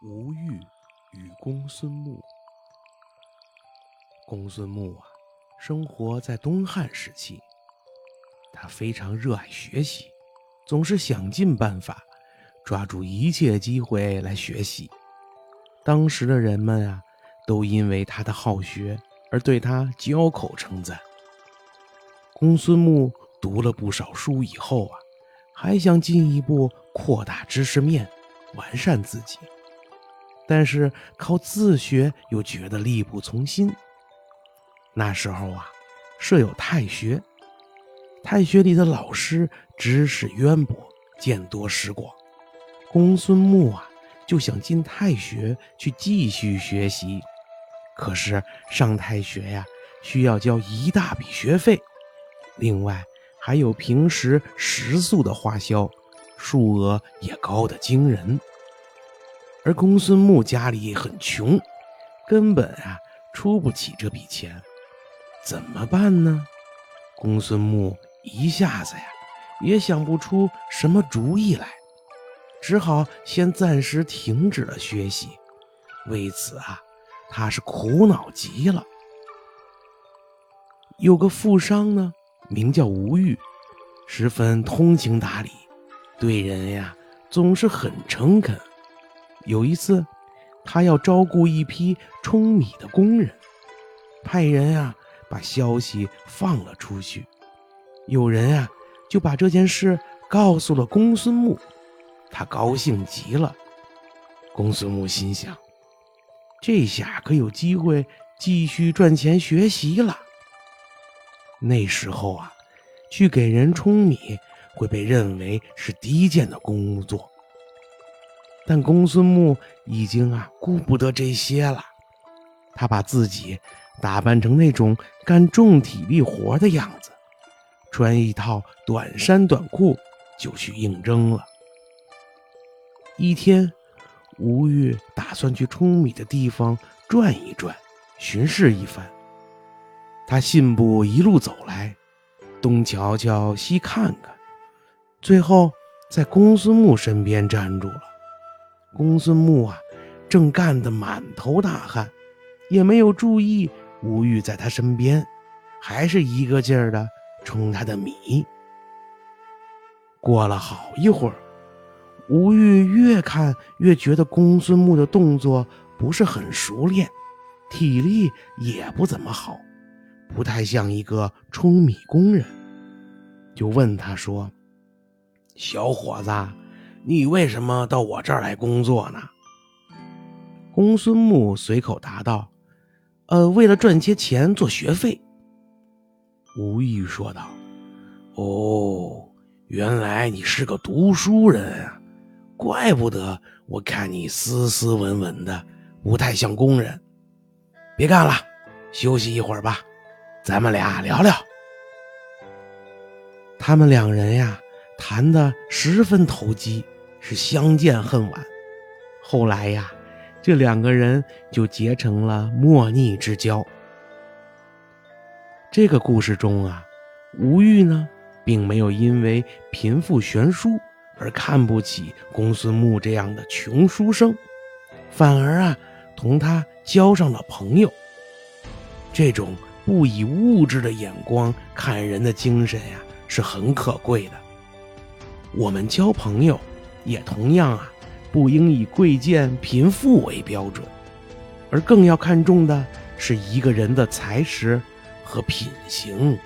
吴玉与公孙穆。公孙穆啊，生活在东汉时期，他非常热爱学习，总是想尽办法抓住一切机会来学习。当时的人们啊，都因为他的好学而对他交口称赞。公孙穆读了不少书以后啊，还想进一步扩大知识面，完善自己。但是靠自学又觉得力不从心。那时候啊，设有太学，太学里的老师知识渊博，见多识广。公孙木啊，就想进太学去继续学习。可是上太学呀，需要交一大笔学费，另外还有平时食宿的花销，数额也高得惊人。而公孙木家里很穷，根本啊出不起这笔钱，怎么办呢？公孙木一下子呀也想不出什么主意来，只好先暂时停止了学习。为此啊，他是苦恼极了。有个富商呢，名叫吴玉，十分通情达理，对人呀总是很诚恳。有一次，他要招雇一批舂米的工人，派人啊把消息放了出去。有人啊就把这件事告诉了公孙木，他高兴极了。公孙木心想，这下可有机会继续赚钱学习了。那时候啊，去给人舂米会被认为是低贱的工作。但公孙木已经啊顾不得这些了，他把自己打扮成那种干重体力活的样子，穿一套短衫短裤就去应征了。一天，吴玉打算去舂米的地方转一转，巡视一番。他信步一路走来，东瞧瞧，西看看，最后在公孙木身边站住了。公孙木啊，正干得满头大汗，也没有注意吴玉在他身边，还是一个劲儿的冲他的米。过了好一会儿，吴玉越看越觉得公孙木的动作不是很熟练，体力也不怎么好，不太像一个冲米工人，就问他说：“小伙子。”你为什么到我这儿来工作呢？公孙木随口答道：“呃，为了赚些钱做学费。”吴玉说道：“哦，原来你是个读书人啊，怪不得我看你斯斯文文的，不太像工人。别干了，休息一会儿吧，咱们俩聊聊。”他们两人呀，谈得十分投机。是相见恨晚，后来呀，这两个人就结成了莫逆之交。这个故事中啊，吴玉呢，并没有因为贫富悬殊而看不起公孙木这样的穷书生，反而啊，同他交上了朋友。这种不以物质的眼光看人的精神呀，是很可贵的。我们交朋友。也同样啊，不应以贵贱贫富为标准，而更要看重的是一个人的才识和品行。